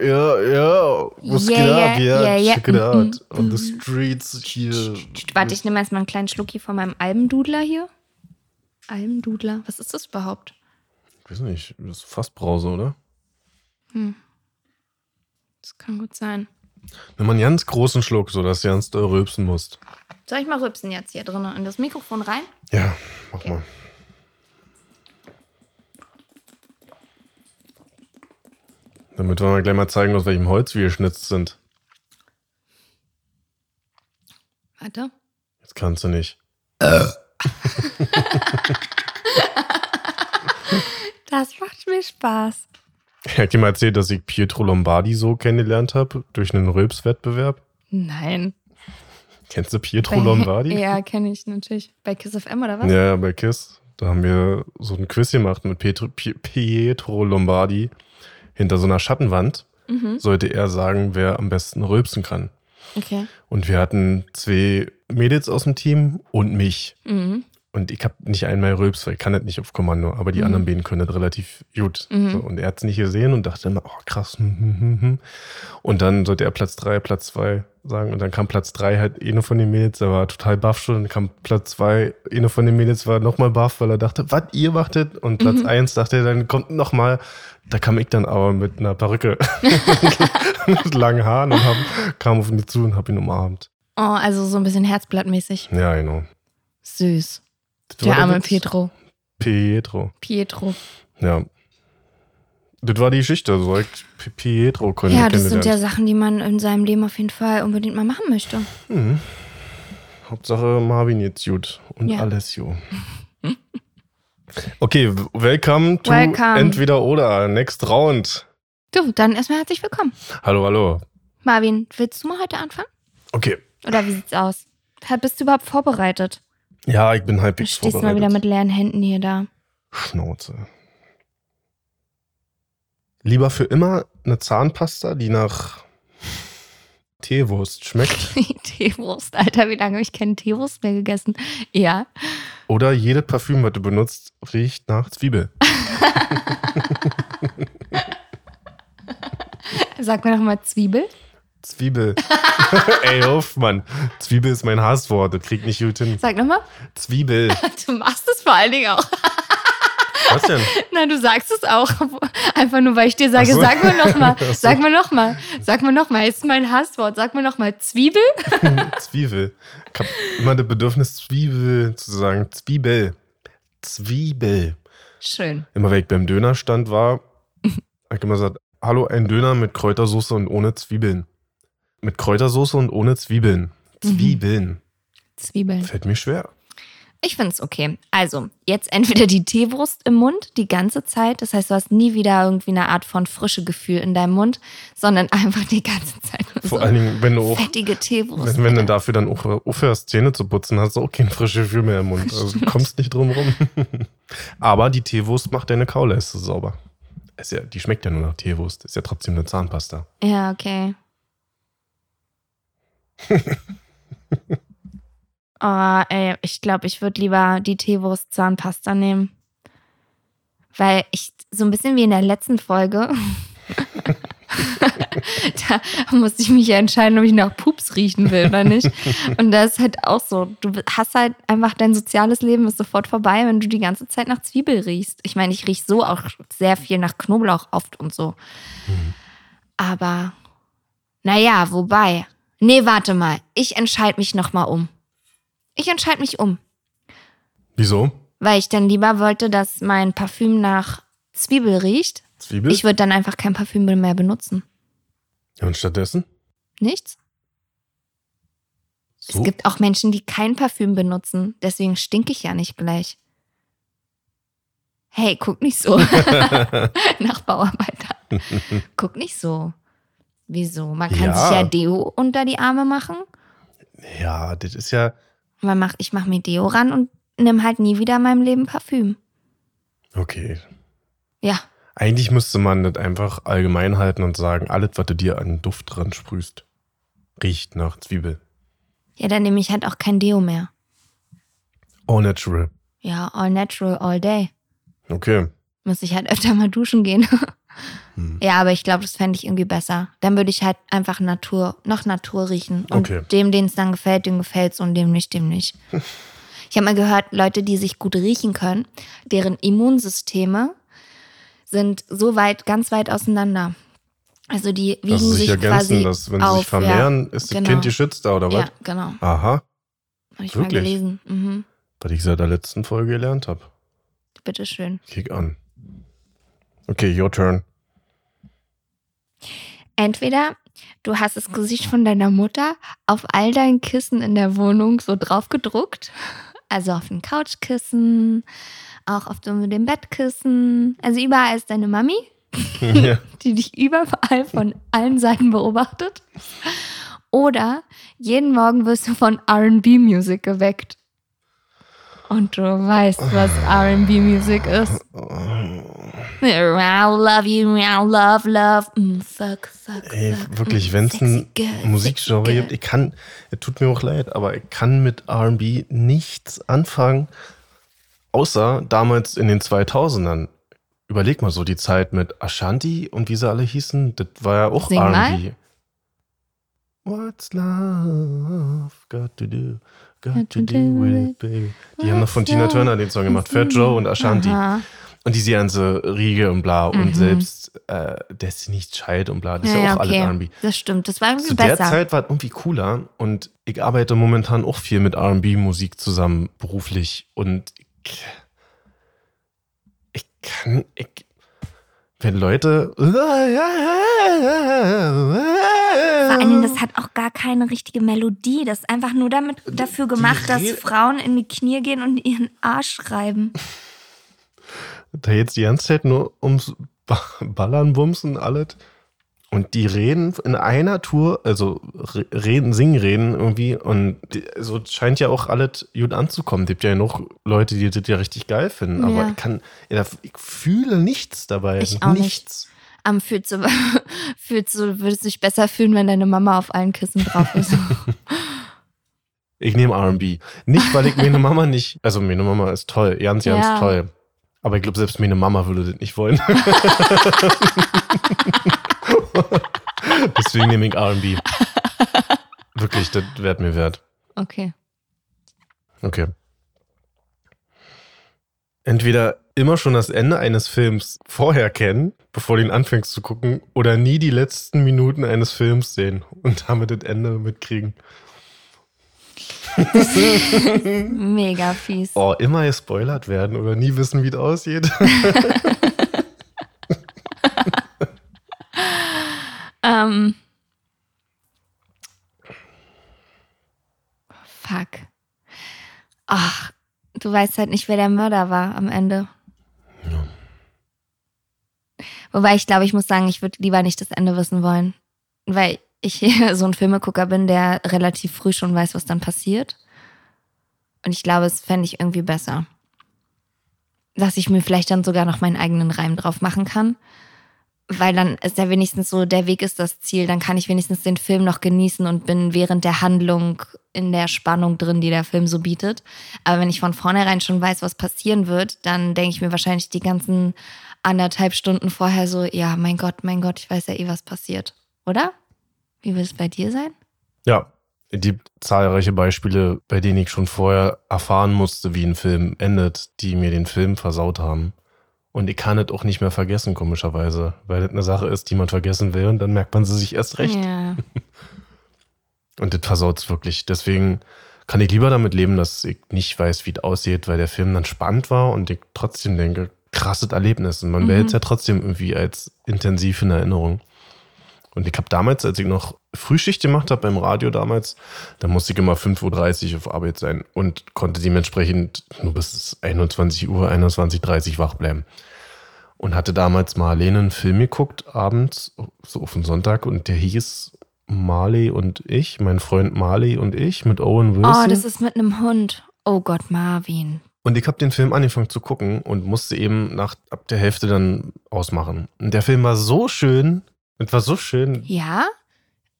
Ja, ja. Was Ja, geht ja, ab? Ja, ja. check it out. Mhm, On the streets hier. Warte, ich nehme erstmal einen kleinen Schluck hier von meinem Almdudler hier. Almdudler? Was ist das überhaupt? Ich weiß nicht, das ist Fassbrause, oder? Das kann gut sein. Nimm mal einen ganz großen Schluck, sodass du ganz doll rülpsen musst. Soll ich mal rübsen jetzt hier drin in das Mikrofon rein? Ja, mach mal. Damit wir mal gleich mal zeigen, aus welchem Holz wir geschnitzt sind. Warte. Jetzt kannst du nicht. Das macht mir Spaß. Ich hab dir mal erzählt, dass ich Pietro Lombardi so kennengelernt habe, durch einen Rülpswettbewerb. Nein. Kennst du Pietro Bei- Lombardi? Ja, kenne ich natürlich. Bei Kiss FM oder was? Ja, bei KISS. Da haben wir so ein Quiz gemacht mit Pietro, Pie- Pietro Lombardi. Hinter so einer Schattenwand Mhm. sollte er sagen, wer am besten rülpsen kann. Okay. Und wir hatten zwei Mädels aus dem Team und mich. Mhm. Und ich habe nicht einmal rülpst, weil ich kann das nicht auf Kommando, aber die Mhm. anderen beiden können das relativ gut. Mhm. So, und er hat es nicht gesehen und dachte immer, oh krass. hm, hm, hm, hm. Und dann sollte er Platz drei, Platz zwei sagen. Und dann kam Platz drei halt eine von den Mädels, der war total baff schon. Dann kam Platz zwei, eine von den Mädels war nochmal baff, weil er dachte, was, ihr machtet? Und Platz Mhm. eins dachte er, dann kommt nochmal. Da kam ich dann aber mit einer Perücke, mit langen Haaren und hab, kam auf ihn zu und hab ihn umarmt. Oh, also so ein bisschen herzblattmäßig. Ja, genau. Süß. Das Der arme. Pietro. Pietro. Pietro. Ja. Das war die Geschichte. So ich P- Pietro können Ja, das sind ja. Sachen, die man in seinem Leben auf jeden Fall unbedingt mal machen möchte. Mhm. Hauptsache Marvin jetzt gut und Ja. Alessio. Okay, welcome to Welcome. Entweder oder, next round. Du, dann erstmal herzlich willkommen. Hallo, hallo. Marvin, willst du mal heute anfangen? Okay. Oder wie sieht's aus? Bist du überhaupt vorbereitet? Ja, ich bin Du halbwegs stehst mal vorbereitet. wieder mit leeren Händen hier da. Schnauze. Lieber für immer eine Zahnpasta, die nach Teewurst schmeckt. Teewurst, Alter, wie lange habe ich keine Teewurst mehr gegessen? Ja. Oder jede Parfüm, was du benutzt, riecht nach Zwiebel. Sag mir noch mal Zwiebel. Zwiebel. Ey, Hoffmann. Zwiebel ist mein Hasswort. Das kriegt nicht gut hin. Sag noch mal. Zwiebel. Du machst es vor allen Dingen auch. Was denn? Nein, du sagst es auch. Einfach nur, weil ich dir sage, so. sag mal. Ach so. Sag mal. Sag mir noch mal. Ist mein Hasswort. Sag mal Zwiebel. Zwiebel. Ich habe immer das Bedürfnis, Zwiebel zu sagen. Zwiebel. Zwiebel. Schön. Immer wenn ich beim Dönerstand war, habe ich immer gesagt, hallo, ein Döner mit Kräutersoße und ohne Zwiebeln. Mit Kräutersoße und ohne Zwiebeln. Zwiebeln. Zwiebeln. Fällt mir schwer. Ich finde es okay. Also, jetzt entweder die Teewurst im Mund die ganze Zeit, das heißt, du hast nie wieder irgendwie eine Art von frische Gefühl in deinem Mund, sondern einfach die ganze Zeit Vor so allen Dingen, wenn du auch fettige Teewurst. Wenn, wenn du dafür dann auch aufhörst, Zähne zu putzen, hast du auch kein frisches Gefühl mehr im Mund. Also du kommst nicht drum rum. Aber die Teewurst macht deine Kaulleiste sauber. Ist ja, die schmeckt ja nur nach Teewurst. Ist ja trotzdem eine Zahnpasta. Ja, okay. Oh, ey, ich glaube, ich würde lieber die Teewurst Zahnpasta nehmen. Weil ich so ein bisschen wie in der letzten Folge. da musste ich mich ja entscheiden, ob ich nach Pups riechen will oder nicht. Und da ist halt auch so, du hast halt einfach dein soziales Leben ist sofort vorbei, wenn du die ganze Zeit nach Zwiebel riechst. Ich meine, ich rieche so auch sehr viel nach Knoblauch oft und so. Aber naja, wobei. Nee, warte mal. Ich entscheide mich nochmal um. Ich entscheide mich um. Wieso? Weil ich dann lieber wollte, dass mein Parfüm nach Zwiebel riecht. Zwiebel? Ich würde dann einfach kein Parfüm mehr benutzen. und stattdessen? Nichts? So? Es gibt auch Menschen, die kein Parfüm benutzen. Deswegen stinke ich ja nicht gleich. Hey, guck nicht so. Nach Bauarbeiter. guck nicht so. Wieso? Man kann Ja. sich ja Deo unter die Arme machen. ja, das ist ja. Man macht, ich mache mir Deo ran und nimm halt nie wieder in meinem Leben Parfüm. Okay. Ja. Eigentlich müsste man das einfach allgemein halten und sagen, alles, was du dir an Duft dran sprühst, riecht nach Zwiebel. Ja, dann nehme ich halt auch kein Deo mehr. All natural. Ja, all natural, all day. Okay. Muss ich halt öfter mal duschen gehen. Hm. Ja, aber ich glaube, das fände ich irgendwie besser. Dann würde ich halt einfach Natur, noch Natur riechen. Und Okay. dem, denen es dann gefällt, dem gefällt's und dem nicht, dem nicht. Ich habe mal gehört, Leute, die sich gut riechen können, deren Immunsysteme sind so weit, ganz weit auseinander. Also die wiegen Dass sie sich sich ergänzen, quasi dass wenn sie auf, sich vermehren, ist das genau. Kind geschützter oder Ja, was? ja genau. Aha, Habe ich mal Wirklich? gelesen. Mhm. was ich seit der letzten Folge gelernt habe. Bitteschön. Kick an. Okay, your turn. Entweder du hast das Gesicht von deiner Mutter auf all deinen Kissen in der Wohnung so drauf gedruckt. Also auf den Couchkissen, auch auf dem dem Bettkissen. Also überall ist deine Mami, ja. die dich überall von allen Seiten beobachtet. Oder jeden Morgen wirst du von RB-Musik geweckt. Und du weißt, was RB-Musik ist. I love you, I love, love. Mm, fuck, fuck, Ey, fuck. wirklich, Mm, wenn es ein Musikgenre gibt, ich kann, es tut mir auch leid, aber ich kann mit RB nichts anfangen, außer damals in den 2000ern. Überleg mal so die Zeit mit Ashanti und wie sie alle hießen, das war ja auch. RB. What's love got to do? Got to do with it, baby. Die haben noch von What's Tina Turner den Song gemacht, Fat Joe und Ashanti. Aha. Und diese ganze Riege und bla. Und Mhm. selbst äh, Destiny's Child und bla. Das ist Ja, ja, ja, auch okay. alles RB. Das stimmt, das war irgendwie Zu der besser. Zeit war es irgendwie cooler. Und ich arbeite momentan auch viel mit RB-Musik zusammen, beruflich. Und ich, ich kann. Ich, wenn Leute. Vor allen Dingen, das hat auch gar keine richtige Melodie. Das ist einfach nur damit dafür gemacht, dass Frauen in die Knie gehen und ihren Arsch schreiben. Da jetzt die ganze Zeit nur ums Ba- Ballern, Bumsen, alles. Und die reden in einer Tour, also re- reden, singen, reden irgendwie. Und die, so scheint ja auch alles gut anzukommen. Es gibt ja noch Leute, die das ja richtig geil finden. Aber Ja. ich kann, ich fühle nichts dabei. Ich auch nicht. nichts. Am fühlt so, fühlt so, würdest dich besser fühlen, wenn deine Mama auf allen Kissen drauf ist. Ich nehme RB. Nicht, weil ich meine Mama nicht. Also, meine Mama ist toll, ganz, ganz Ja. toll. Aber ich glaube, selbst meine Mama würde das nicht wollen. Deswegen nehme ich RB. Wirklich, das wäre mir wert. Okay. Okay. Entweder immer schon das Ende eines Films vorher kennen, bevor du ihn anfängst zu gucken, oder nie die letzten Minuten eines Films sehen und damit das Ende mitkriegen. Mega fies. Oh, immer gespoilert werden oder nie wissen, wie es aussieht. Ähm. Fuck. Ach, du weißt halt nicht, wer der Mörder war am Ende. Wobei ich glaube, ich muss sagen, ich würde lieber nicht das Ende wissen wollen. Weil ich so ein Filmegucker bin, der relativ früh schon weiß, was dann passiert. Und ich glaube, es fände ich irgendwie besser. Dass ich mir vielleicht dann sogar noch meinen eigenen Reim drauf machen kann. Weil dann ist ja wenigstens so, der Weg ist das Ziel. Dann kann ich wenigstens den Film noch genießen und bin während der Handlung in der Spannung drin, die der Film so bietet. Aber wenn ich von vornherein schon weiß, was passieren wird, dann denke ich mir wahrscheinlich die ganzen anderthalb Stunden vorher so, ja, mein Gott, mein Gott, ich weiß ja eh, was passiert. Oder? Wie wird es bei dir sein? Ja, es gibt zahlreiche Beispiele, bei denen ich schon vorher erfahren musste, wie ein Film endet, die mir den Film versaut haben. Und ich kann es auch nicht mehr vergessen, komischerweise, weil das eine Sache ist, die man vergessen will und dann merkt man sie sich erst recht. Ja. Und das versaut es wirklich. Deswegen kann ich lieber damit leben, dass ich nicht weiß, wie es aussieht, weil der Film dann spannend war und ich trotzdem denke, krasses Erlebnis. Und man Mhm. behält es ja trotzdem irgendwie als intensiv in Erinnerung. Und ich habe damals, als ich noch Frühschicht gemacht habe beim Radio damals, da musste ich immer 5.30 Uhr auf Arbeit sein und konnte dementsprechend nur bis 21 Uhr, 21.30 Uhr wach bleiben. Und hatte damals Marlene einen Film geguckt, abends, so auf den Sonntag, und der hieß Marley und ich, mein Freund Marley und ich mit Owen Wilson. Oh, das ist mit einem Hund. Oh Gott, Marvin. Und ich habe den Film angefangen zu gucken und musste eben nach ab der Hälfte dann ausmachen. Und der Film war so schön. Es war so schön. Ja?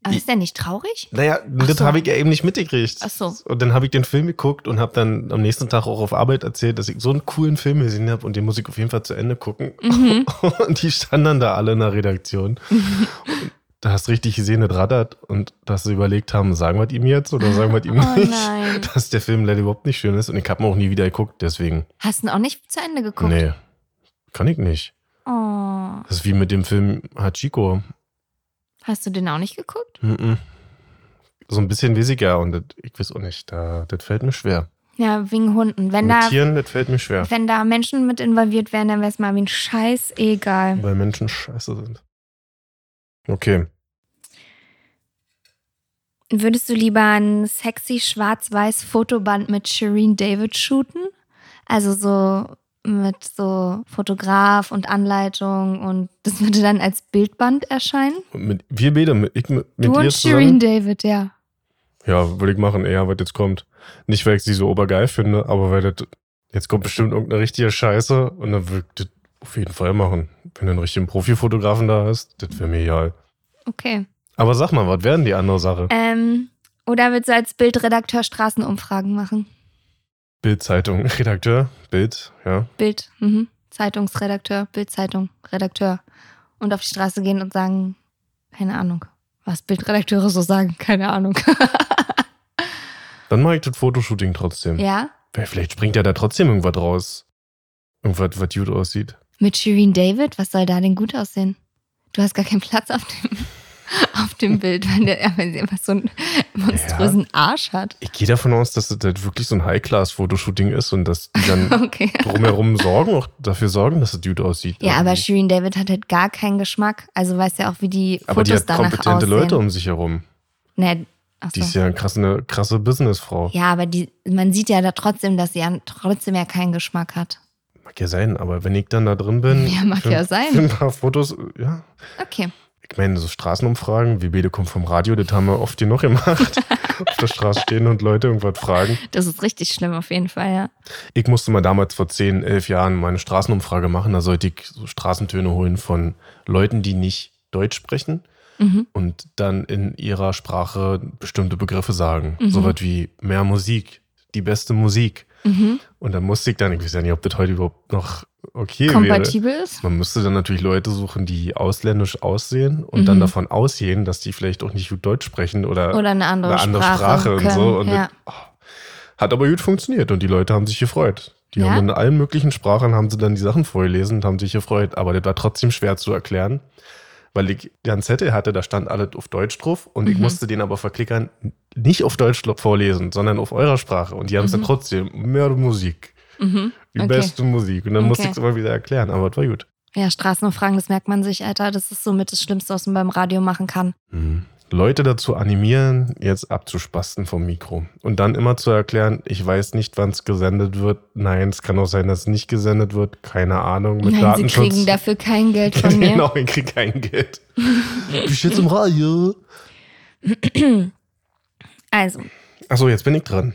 Aber ist der nicht traurig? Naja, Ach das so. habe ich ja eben nicht mitgekriegt. Ach so. Und dann habe ich den Film geguckt und habe dann am nächsten Tag auch auf Arbeit erzählt, dass ich so einen coolen Film gesehen habe und den muss ich auf jeden Fall zu Ende gucken. Mhm. Und die standen dann da alle in der Redaktion. Da hast du richtig gesehen, das rattert und dass sie überlegt haben, sagen wir es ihm jetzt oder sagen wir es ihm Oh nicht. nein. Dass der Film leider überhaupt nicht schön ist und ich habe ihn auch nie wieder geguckt, deswegen. Hast du ihn auch nicht zu Ende geguckt? Nee, kann ich nicht. Oh. Das ist wie mit dem Film Hachiko. Hast du den auch nicht geguckt? Mhm. So ein bisschen ja und das, ich weiß auch nicht, da, das fällt mir schwer. Ja, wegen Hunden. Wenn mit da, Tieren, das fällt mir schwer. wenn da Menschen mit involviert wären, dann wäre es Marvin scheißegal. Weil Menschen scheiße sind. Okay. Würdest du lieber ein sexy schwarz-weiß Fotoband mit Shireen David shooten? Also so mit so Fotograf und Anleitung und das würde dann als Bildband erscheinen? Und mit, wir beide, mit, ich mit, du und? Shireen David, ja. Ja, würde ich machen, eher, was jetzt kommt. Nicht, weil ich sie so obergeil finde, aber weil das, jetzt kommt bestimmt irgendeine richtige Scheiße und dann würde ich das auf jeden Fall machen. Wenn du einen richtigen Profifotografen da hast, das wäre mir egal. Okay. Aber sag mal, was wäre denn die andere Sache? Ähm, oder willst du als Bildredakteur Straßenumfragen machen? Bild-Zeitung, Redakteur, Bild, ja. Bild, mhm. Zeitungsredakteur, Bildzeitung, Redakteur. Und auf die Straße gehen und sagen, keine Ahnung. Was Bildredakteure so sagen, keine Ahnung. Dann mache ich das Fotoshooting trotzdem. ja? Weil Vielleicht springt ja da trotzdem irgendwas raus. Irgendwas, was gut aussieht. Mit Shireen David, was soll da denn gut aussehen? Du hast gar keinen Platz auf dem, auf dem Bild, weil, der, ja, weil sie einfach so einen monströsen Arsch hat. Ich gehe davon aus, dass das halt wirklich so ein High-Class-Fotoshooting ist und dass die dann Okay. drumherum sorgen, auch dafür sorgen, dass es gut aussieht. Ja, aber Irgendwie. Shireen David hat halt gar keinen Geschmack. Also weiß ja auch, wie die aber die Fotos hat danach kompetente aussehen. Leute um sich herum. Nee, Die ist ja eine krasse, eine krasse Businessfrau. Ja, aber die, man sieht ja da trotzdem, dass sie ja trotzdem ja keinen Geschmack hat. Mag ja sein, aber wenn ich dann da drin bin. Ja, mag für, ja sein. Ein paar Fotos, ja. Okay. Ich meine, so Straßenumfragen, wie beide kommen vom Radio, das haben wir oft genug gemacht. Auf der Straße stehen und Leute irgendwas fragen. Das ist richtig schlimm auf jeden Fall, ja. Ich musste mal damals vor 10, 11 Jahren meine Straßenumfrage machen. Da sollte ich so Straßentöne holen von Leuten, die nicht Deutsch sprechen Mhm. und dann in ihrer Sprache bestimmte Begriffe sagen. Mhm. So was wie mehr Musik, die beste Musik. Mhm. Und dann musste ich dann, ich weiß ja nicht, ob das heute überhaupt noch okay wäre. Kompatibel ist? Man müsste dann natürlich Leute suchen, die ausländisch aussehen und Mhm. dann davon ausgehen, dass die vielleicht auch nicht gut Deutsch sprechen oder, Oder eine andere, eine andere Sprache, Sprache, und so. Und ja. das, oh, hat aber gut funktioniert und die Leute haben sich gefreut. Die Ja? haben in allen möglichen Sprachen haben sie dann die Sachen vorgelesen und haben sich gefreut. Aber das war trotzdem schwer zu erklären, weil ich einen Zettel hatte, da stand alles auf Deutsch drauf und ich Mhm. musste den aber verklickern nicht auf Deutsch vorlesen, sondern auf eurer Sprache. Und die haben es dann Mhm. trotzdem mehr Musik, Mhm. die Okay. beste Musik. Und dann musste Okay. ich es immer wieder erklären, aber es war gut. Ja, Straßenumfragen, das merkt man sich, Alter. Das ist somit das Schlimmste, was man beim Radio machen kann. Mhm. Leute dazu animieren, jetzt abzuspasten vom Mikro. Und dann immer zu erklären, ich weiß nicht, wann es gesendet wird. Nein, es kann auch sein, dass es nicht gesendet wird. Keine Ahnung. Mit Nein, sie Datenschutz. kriegen dafür kein Geld von mir. genau, ich krieg kein Geld. Bist jetzt im Radio? Also, Achso, jetzt bin ich dran.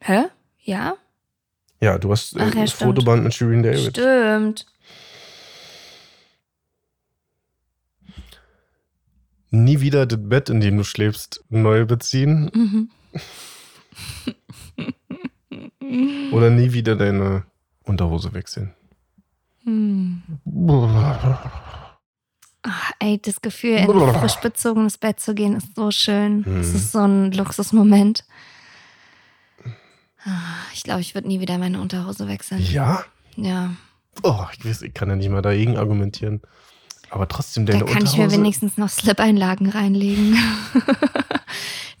hä? Ja? Ja, du hast äh, Ach ja, das stimmt. Fotoband mit Shirin David. Stimmt. Nie wieder das Bett, in dem du schläfst, neu beziehen. Mhm. Oder nie wieder deine Unterhose wechseln. Hm. Ach, ey, das Gefühl, in ein frisch bezogenes Bett zu gehen, ist so schön. Es Mhm. ist so ein Luxusmoment. Ah, Ich glaube, ich würde nie wieder meine Unterhose wechseln. Ja? Ja. Oh, ich weiß, ich kann ja nicht mal dagegen argumentieren. Aber trotzdem deine Da kann ich Unterhose. mir wenigstens noch Slip-Einlagen reinlegen.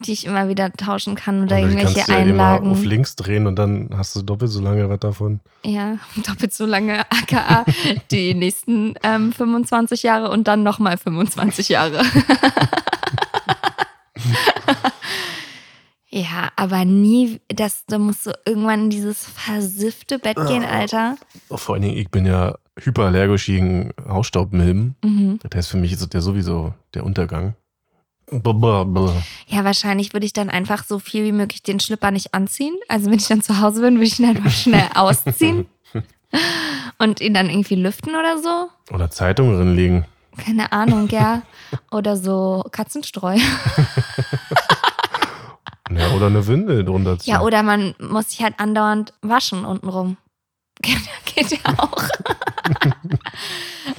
die ich immer wieder tauschen kann oder die irgendwelche kannst du ja immer Einlagen. auf links drehen und dann hast du doppelt so lange was davon. Ja, doppelt so lange aka die nächsten ähm, 25 Jahre und dann nochmal 25 Jahre. ja, aber nie, das, da musst du irgendwann in dieses versiffte Bett gehen, Alter. Vor allen Dingen, ich bin ja hyperallergisch gegen Hausstaubmilben. Mhm. Das heißt, für mich ist ja sowieso der Untergang. Ja, wahrscheinlich würde ich dann einfach so viel wie möglich den Schlipper nicht anziehen. Also wenn ich dann zu Hause bin, würde ich ihn einfach schnell ausziehen und ihn dann irgendwie lüften oder so. Oder Zeitungen drin liegen. Keine Ahnung, ja. Oder so Katzenstreu. Ja, oder eine Windel drunter ziehen. Ja, oder man muss sich halt andauernd waschen untenrum. Geht ja auch.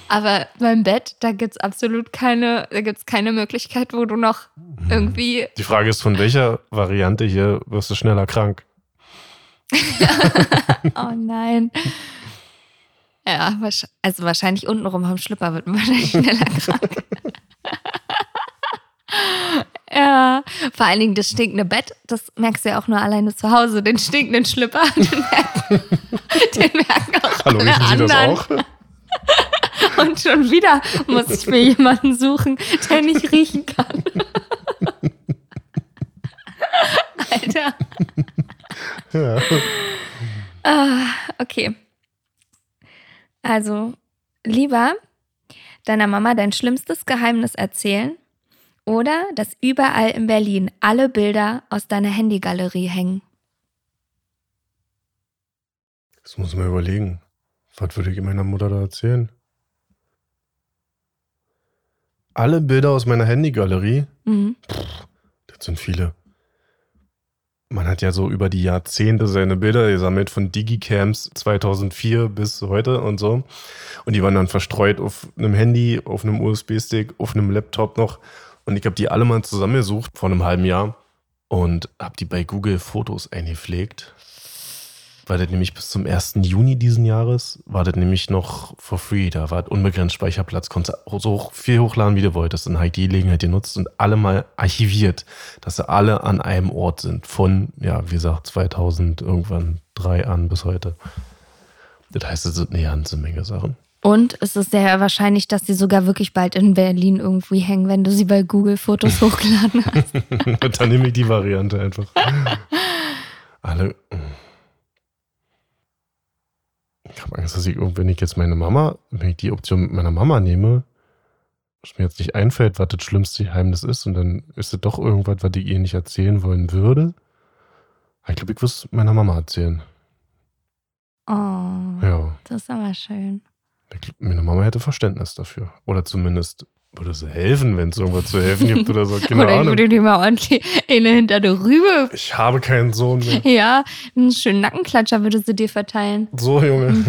Aber beim Bett, da gibt es absolut keine, da gibt's keine Möglichkeit, wo du noch irgendwie. Die Frage ist, von welcher Variante hier wirst du schneller krank? Oh nein. Ja, also wahrscheinlich untenrum vom Schlipper wird man wahrscheinlich schneller krank. Ja, vor allen Dingen das stinkende Bett, das merkst du ja auch nur alleine zu Hause. Den stinkenden Schlipper, den merken, den merken auch Hallo, alle Sie das anderen. auch? Und schon wieder muss ich mir jemanden suchen, der nicht riechen kann. Alter. Ja. Ah, okay. Also, lieber deiner Mama dein schlimmstes Geheimnis erzählen oder dass überall in Berlin alle Bilder aus deiner Handygalerie hängen. Das muss man überlegen. Was würde ich meiner Mutter da erzählen? Alle Bilder aus meiner Handygalerie, Mhm. das sind viele. Man hat ja so über die Jahrzehnte seine Bilder gesammelt von Digicams 2004 bis heute und so. Und die waren dann verstreut auf einem Handy, auf einem USB-Stick, auf einem Laptop noch. Und ich habe die alle mal zusammengesucht vor einem halben Jahr und habe die bei Google Fotos eingepflegt. Weil das nämlich bis zum 1. Juni diesen Jahres war das nämlich noch for free. Da war unbegrenzt Speicherplatz, konntest du so hoch- viel hochladen, wie du wolltest. Habe ich die Gelegenheit genutzt und alle mal archiviert, dass sie alle an einem Ort sind. Von, ja, wie gesagt, 2000 irgendwann drei an bis heute. Das heißt, es sind eine ganze Menge Sachen. Und es ist sehr wahrscheinlich, dass sie sogar wirklich bald in Berlin irgendwie hängen, wenn du sie bei Google Fotos hochgeladen hast. Und dann nehme ich die Variante einfach. Alle. Ich habe Angst, dass ich, wenn ich jetzt meine Mama, wenn ich die Option mit meiner Mama nehme, was mir jetzt nicht einfällt, was das schlimmste Geheimnis ist, und dann ist es doch irgendwas, was ich ihr nicht erzählen wollen würde. Ich glaube, ich würde es meiner Mama erzählen. Oh, Ja. das ist aber schön. Meine Mama hätte Verständnis dafür. Oder zumindest würde sie helfen, wenn es irgendwas zu helfen gibt oder so. Keine Oder ich würde dir mal ordentlich eine hinter der Rübe. Ich habe keinen Sohn mehr. Ja, einen schönen Nackenklatscher würde sie dir verteilen. So, Junge.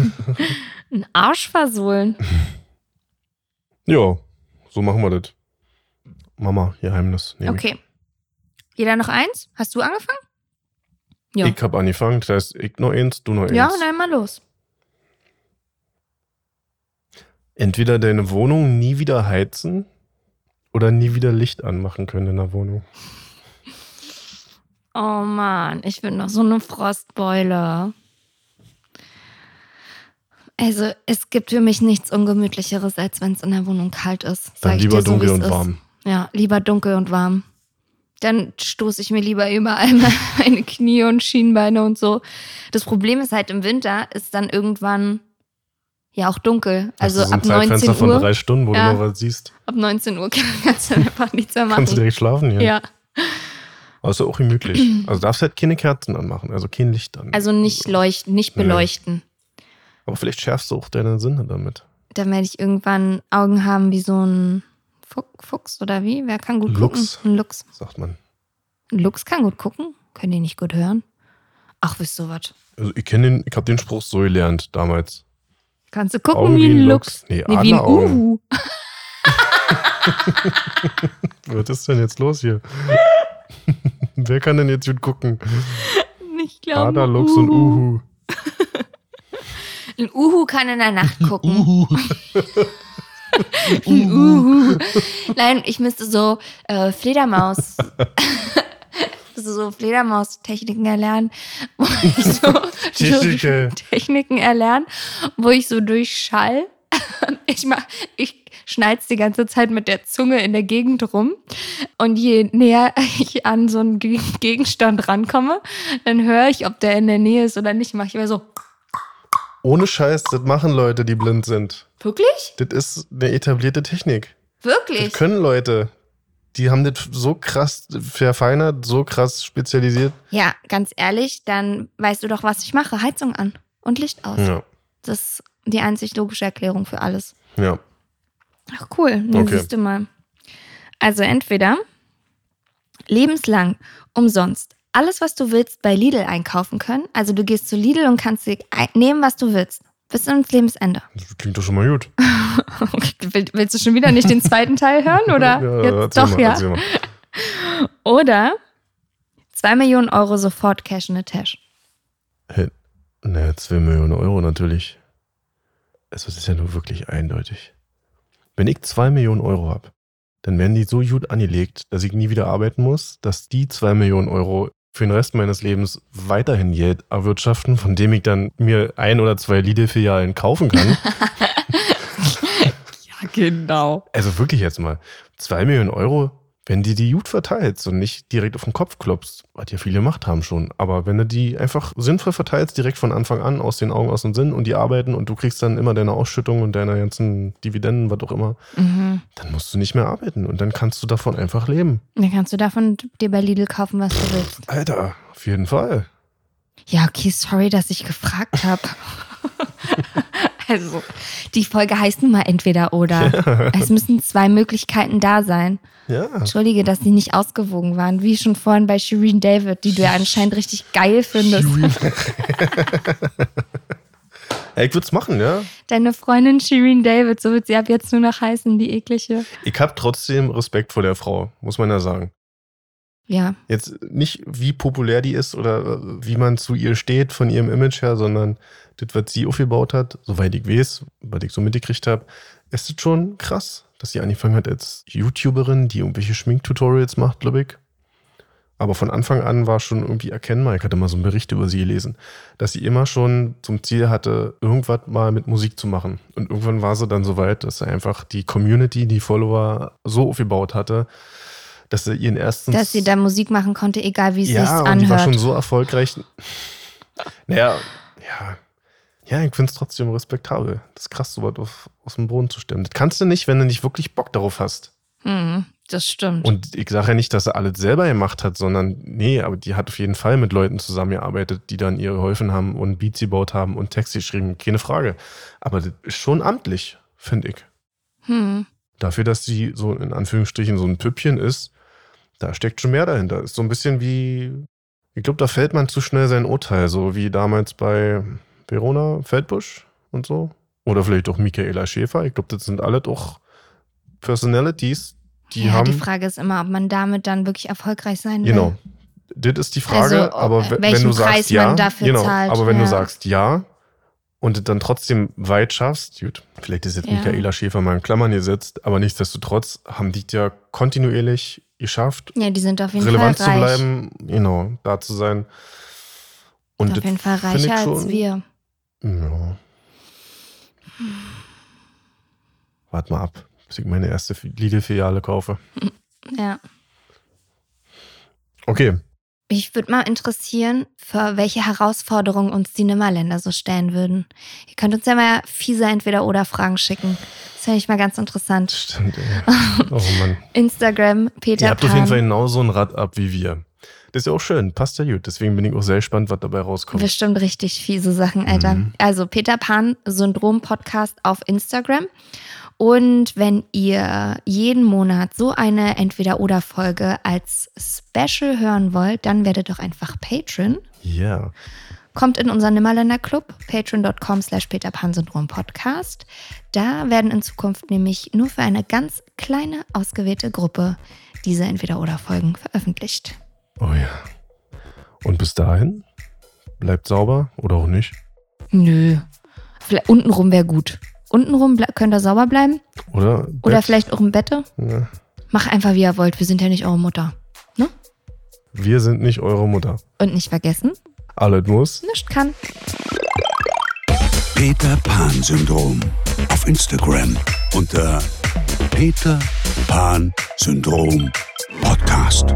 Einen Arsch versohlen. Ja, so machen wir das. Mama, Geheimnis. Okay. Jeder noch eins? Hast du angefangen? Ja. Ich habe angefangen, das heißt, ich noch eins, du noch eins. Ja, dann mal los. Entweder deine Wohnung nie wieder heizen oder nie wieder Licht anmachen können in der Wohnung. Oh Mann, ich bin noch so eine Frostbeule. Also, es gibt für mich nichts Ungemütlicheres, als wenn es in der Wohnung kalt ist. Dann lieber so, dunkel und ist. warm. Ja, lieber dunkel und warm. Dann stoße ich mir lieber überall meine Knie und Schienbeine und so. Das Problem ist halt im Winter ist dann irgendwann ja auch dunkel. Also du ab 19 Zeitfenster von Uhr. drei Stunden, wo Ja. du noch was siehst. Ab 19 Uhr kannst du einfach nichts mehr Kannst du machen. direkt schlafen hier. Ja, Aber ist ja auch gemütlich. Also darfst halt keine Kerzen anmachen, also kein Licht an. also nicht leuchten, nicht Nee. beleuchten. Aber vielleicht schärfst du auch deine Sinne damit. Dann werde ich irgendwann Augen haben wie so ein Fu- Fuchs oder wie? Wer kann gut Luchs. gucken? Ein Luchs. Sagt man. Ein Luchs kann gut gucken. Können die nicht gut hören? Ach, wisst du was? Also ich kenne den, ich habe den Spruch so gelernt damals. Kannst du gucken Augen wie ein Luchs? Nee, Nee, wie ein. Uhu. Was ist denn jetzt los hier? Wer kann denn jetzt gut gucken? Ich glaube. Ader, Luchs und Uhu. Ein Uhu kann in der Nacht gucken. Uhu. Ein Uhu. Nein, ich müsste so äh, Fledermaus. So Fledermaus-Techniken erlernen, wo ich so Techniken. Erlernen, wo ich so durch Schall, ich mach, ich schneiz die ganze Zeit mit der Zunge in der Gegend rum und je näher ich an so einen Ge- Gegenstand rankomme, dann höre ich, ob der in der Nähe ist oder nicht, mache ich immer so, Ohne Scheiß, das machen Leute, die blind sind. wirklich? Das ist eine etablierte Technik. Das Wirklich? können Leute. Die haben das so krass verfeinert, so krass spezialisiert. Ja, ganz ehrlich, dann weißt du doch, was ich mache. Heizung an und Licht aus. Ja. Das ist die einzig logische Erklärung für alles. Ja. Ach cool, dann Okay. siehst du mal. Also entweder lebenslang umsonst alles, was du willst, bei Lidl einkaufen können. Also du gehst zu Lidl und kannst dir nehmen, was du willst. Bis ins Lebensende. Das klingt doch schon mal gut. Will- Willst du schon wieder nicht den zweiten Teil hören? Oder Ja, jetzt doch, mal, ja? Oder 2 Millionen Euro sofort Cash in the Tash. Hey, naja, 2 Millionen Euro natürlich. Also, das ist ja nur wirklich eindeutig. Wenn ich 2 Millionen Euro habe, dann werden die so gut angelegt, dass ich nie wieder arbeiten muss, dass die 2 Millionen Euro für den Rest meines Lebens weiterhin Geld erwirtschaften, von dem ich dann mir ein oder zwei Lidl-Filialen kaufen kann. Ja, genau. also wirklich jetzt mal, 2 Millionen Euro, wenn die die gut verteilst und nicht direkt auf den Kopf klopfst, was ja viele gemacht haben schon, aber wenn du die einfach sinnvoll verteilst, direkt von Anfang an, aus den Augen, aus dem Sinn und die arbeiten und du kriegst dann immer deine Ausschüttung und deine ganzen Dividenden, was auch immer, Mhm. dann musst du nicht mehr arbeiten und dann kannst du davon einfach leben. Dann kannst du davon dir bei Lidl kaufen, was du willst. Alter, auf jeden Fall. Ja, okay, sorry, dass ich gefragt habe. also, die Folge heißt nun mal entweder oder. Es müssen zwei Möglichkeiten da sein. Ja. Entschuldige, dass die nicht ausgewogen waren, wie schon vorhin bei Shireen David, die du ja anscheinend richtig geil findest. ja ich würde es machen, ja. Deine Freundin Shireen David, so wird sie ab jetzt nur noch heißen, die eklige. Ich habe trotzdem Respekt vor der Frau, muss man ja sagen. Ja, Jetzt nicht, wie populär die ist oder äh, wie man zu ihr steht von ihrem Image her, sondern das, was sie aufgebaut hat, soweit ich weiß, was ich so mitgekriegt habe, ist es schon krass, dass sie angefangen hat als YouTuberin, die irgendwelche Schminktutorials macht, glaube ich. Aber von Anfang an war schon irgendwie erkennbar, ich hatte mal so einen Bericht über sie gelesen, dass sie immer schon zum Ziel hatte, irgendwas mal mit Musik zu machen. Und irgendwann war sie dann so weit, dass sie einfach die Community, die Follower so aufgebaut hatte, dass sie ihren ersten dass sie da Musik machen konnte, egal wie es ja, sich und die war schon anhört. so erfolgreich. Naja, ja. Ja, ich finde es trotzdem respektabel. Das ist krass, so was auf, aus dem Boden zu stemmen. Das kannst du nicht, wenn du nicht wirklich Bock darauf hast. Mhm, das stimmt. Und ich sage ja nicht, dass er alles selber gemacht hat, sondern nee, aber die hat auf jeden Fall mit Leuten zusammengearbeitet, die dann ihr geholfen haben und Beats gebaut haben und Texte geschrieben. Keine Frage. Aber das ist schon amtlich, finde ich. hm. Dafür, dass sie so in Anführungsstrichen so ein Püppchen ist, da steckt schon mehr dahinter. Ist so ein bisschen wie, ich glaube, da fällt man zu schnell sein Urteil, so wie damals bei Verona Feldbusch und so. Oder vielleicht auch Michaela Schäfer. Ich glaube, das sind alle doch Personalities, die ja, haben. die Frage ist immer, ob man damit dann wirklich erfolgreich sein will. Genau. Das ist die Frage, Also, aber äh, we- wenn du sagst Preis ja, man dafür genau, zahlt, aber wenn ja. du sagst ja und dann trotzdem weit schaffst, gut, vielleicht ist jetzt Ja. Michaela Schäfer mal in Klammern gesetzt, aber nichtsdestotrotz haben die ja kontinuierlich geschafft, Ja, die sind auf jeden relevant Fall zu reich. bleiben, genau, da zu sein. Und auf jeden Fall reicher als schon- wir. Ja. Warte mal ab, bis ich meine erste Lidl-Filiale kaufe. Ja. Okay, Mich würde mal interessieren, für welche Herausforderungen uns die Nimmerländer so stellen würden. Ihr könnt uns ja mal fiese Entweder-Oder-Fragen schicken. Das fände ich mal ganz interessant. stimmt, ey. Oh Mann. Instagram, Peter Ihr habt auf jeden Pan. Fall genauso ein Rad ab wie wir. Das ist ja auch schön, passt ja gut. Deswegen bin ich auch sehr gespannt, was dabei rauskommt. Bestimmt richtig fiese Sachen, Alter. Mhm. Also Peter Pan Syndrom Podcast auf Instagram. Und wenn ihr jeden Monat so eine Entweder-Oder-Folge als Special hören wollt, dann werdet doch einfach Patron. Ja. Kommt in unseren Nimmerländer Club, patreon.com slash peterpan-syndrom-podcast. Da werden in Zukunft nämlich nur für eine ganz kleine, ausgewählte Gruppe diese Entweder-Oder-Folgen veröffentlicht. Oh ja. Und bis dahin, bleibt sauber oder auch nicht. Nö. Vielleicht untenrum wäre gut untenrum könnt ihr sauber bleiben. Oder? Oder vielleicht auch im Bett. Ja. Mach einfach, wie ihr wollt. Wir sind ja nicht eure Mutter. Ne? Wir sind nicht eure Mutter. Und nicht vergessen. Alles muss. Nicht kann. Peter Pan Syndrom. Auf Instagram unter Peter Pan Syndrom Podcast.